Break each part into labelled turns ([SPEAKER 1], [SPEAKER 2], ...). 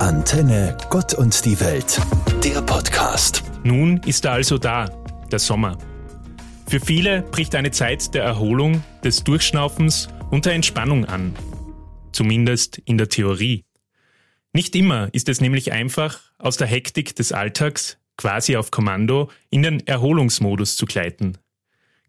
[SPEAKER 1] Antenne Gott und die Welt, der Podcast.
[SPEAKER 2] Nun ist er also da, der Sommer. Für viele bricht eine Zeit der Erholung, des Durchschnaufens und der Entspannung an. Zumindest in der Theorie. Nicht immer ist es nämlich einfach, aus der Hektik des Alltags quasi auf Kommando in den Erholungsmodus zu gleiten.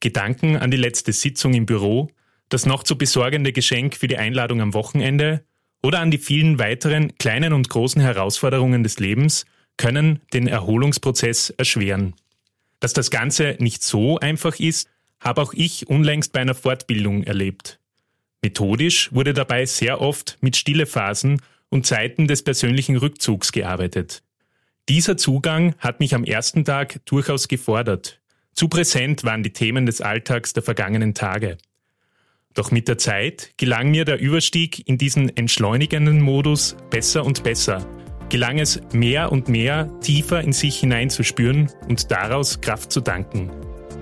[SPEAKER 2] Gedanken an die letzte Sitzung im Büro, das noch zu besorgende Geschenk für die Einladung am Wochenende oder an die vielen weiteren kleinen und großen Herausforderungen des Lebens können den Erholungsprozess erschweren. Dass das Ganze nicht so einfach ist, habe auch ich unlängst bei einer Fortbildung erlebt. Methodisch wurde dabei sehr oft mit stille Phasen und Zeiten des persönlichen Rückzugs gearbeitet. Dieser Zugang hat mich am ersten Tag durchaus gefordert. Zu präsent waren die Themen des Alltags der vergangenen Tage. Doch mit der Zeit gelang mir der Überstieg in diesen entschleunigenden Modus besser und besser. Gelang es mehr und mehr tiefer in sich hineinzuspüren und daraus Kraft zu danken.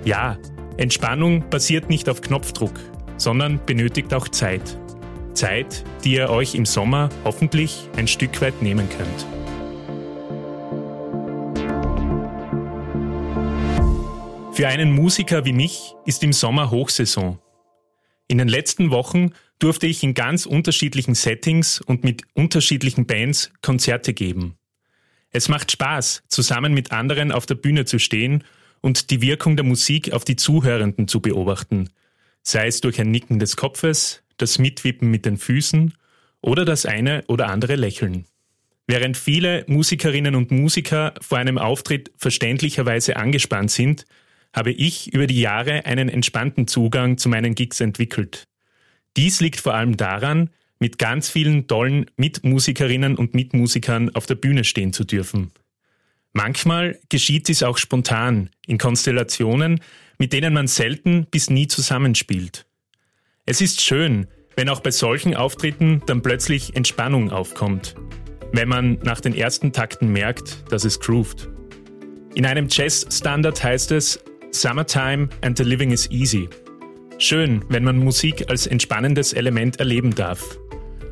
[SPEAKER 2] Ja, Entspannung basiert nicht auf Knopfdruck, sondern benötigt auch Zeit. Zeit, die ihr euch im Sommer hoffentlich ein Stück weit nehmen könnt. Für einen Musiker wie mich ist im Sommer Hochsaison. In den letzten Wochen durfte ich in ganz unterschiedlichen Settings und mit unterschiedlichen Bands Konzerte geben. Es macht Spaß, zusammen mit anderen auf der Bühne zu stehen und die Wirkung der Musik auf die Zuhörenden zu beobachten, sei es durch ein Nicken des Kopfes, das Mitwippen mit den Füßen oder das eine oder andere Lächeln. Während viele Musikerinnen und Musiker vor einem Auftritt verständlicherweise angespannt sind, habe ich über die Jahre einen entspannten Zugang zu meinen Gigs entwickelt. Dies liegt vor allem daran, mit ganz vielen tollen Mitmusikerinnen und Mitmusikern auf der Bühne stehen zu dürfen. Manchmal geschieht dies auch spontan, in Konstellationen, mit denen man selten bis nie zusammenspielt. Es ist schön, wenn auch bei solchen Auftritten dann plötzlich Entspannung aufkommt, wenn man nach den ersten Takten merkt, dass es groovt. In einem Jazz-Standard heißt es, Summertime and the Living is Easy. Schön, wenn man Musik als entspannendes Element erleben darf.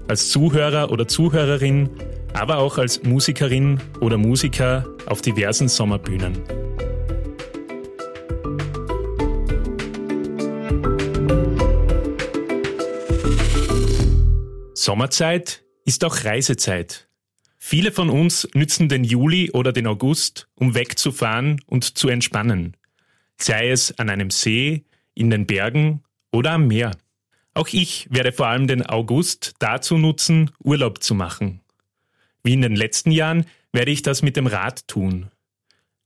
[SPEAKER 2] Als Zuhörer oder Zuhörerin, aber auch als Musikerin oder Musiker auf diversen Sommerbühnen. Sommerzeit ist auch Reisezeit. Viele von uns nützen den Juli oder den August, um wegzufahren und zu entspannen sei es an einem See, in den Bergen oder am Meer. Auch ich werde vor allem den August dazu nutzen, Urlaub zu machen. Wie in den letzten Jahren werde ich das mit dem Rad tun.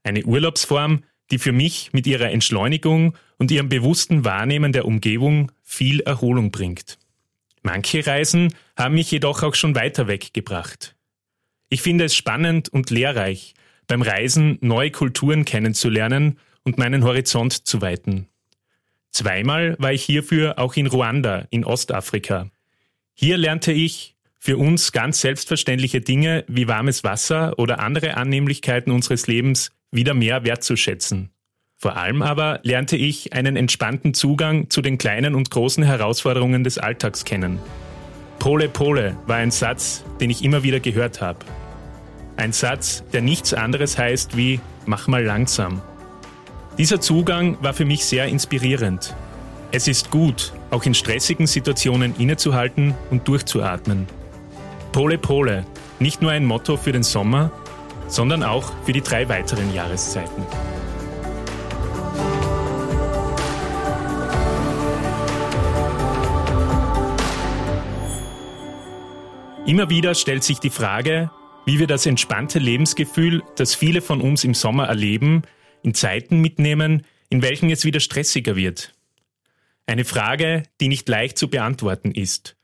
[SPEAKER 2] Eine Urlaubsform, die für mich mit ihrer Entschleunigung und ihrem bewussten Wahrnehmen der Umgebung viel Erholung bringt. Manche Reisen haben mich jedoch auch schon weiter weggebracht. Ich finde es spannend und lehrreich, beim Reisen neue Kulturen kennenzulernen und meinen Horizont zu weiten. Zweimal war ich hierfür auch in Ruanda in Ostafrika. Hier lernte ich für uns ganz selbstverständliche Dinge wie warmes Wasser oder andere Annehmlichkeiten unseres Lebens wieder mehr wertzuschätzen. Vor allem aber lernte ich einen entspannten Zugang zu den kleinen und großen Herausforderungen des Alltags kennen. Pole Pole war ein Satz, den ich immer wieder gehört habe. Ein Satz, der nichts anderes heißt wie mach mal langsam. Dieser Zugang war für mich sehr inspirierend. Es ist gut, auch in stressigen Situationen innezuhalten und durchzuatmen. Pole Pole, nicht nur ein Motto für den Sommer, sondern auch für die drei weiteren Jahreszeiten. Immer wieder stellt sich die Frage, wie wir das entspannte Lebensgefühl, das viele von uns im Sommer erleben, in Zeiten mitnehmen, in welchen es wieder stressiger wird? Eine Frage, die nicht leicht zu beantworten ist.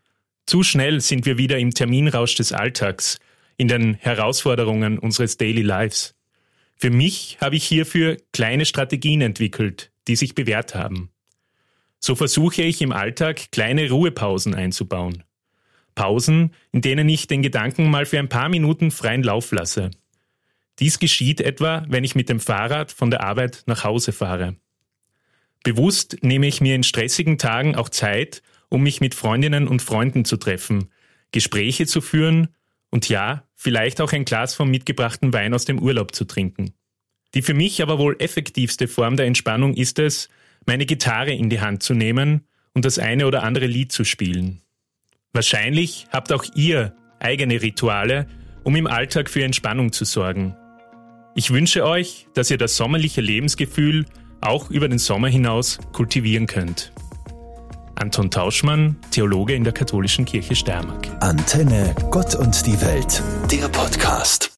[SPEAKER 2] Zu schnell sind wir wieder im Terminrausch des Alltags, in den Herausforderungen unseres Daily Lives. Für mich habe ich hierfür kleine Strategien entwickelt, die sich bewährt haben. So versuche ich im Alltag kleine Ruhepausen einzubauen. Pausen, in denen ich den Gedanken mal für ein paar Minuten freien Lauf lasse. Dies geschieht etwa, wenn ich mit dem Fahrrad von der Arbeit nach Hause fahre. Bewusst nehme ich mir in stressigen Tagen auch Zeit, um mich mit Freundinnen und Freunden zu treffen, Gespräche zu führen Und ja, vielleicht auch ein Glas vom mitgebrachten Wein aus dem Urlaub zu trinken. Die für mich aber wohl effektivste Form der Entspannung ist es, meine Gitarre in die Hand zu nehmen und das eine oder andere Lied zu spielen. Wahrscheinlich habt auch ihr eigene Rituale, um im Alltag für Entspannung zu sorgen. Ich wünsche euch, dass ihr das sommerliche Lebensgefühl auch über den Sommer hinaus kultivieren könnt. Anton Tauschmann, Theologe in der Katholischen Kirche Steiermark.
[SPEAKER 1] Antenne, Gott und die Welt, der Podcast.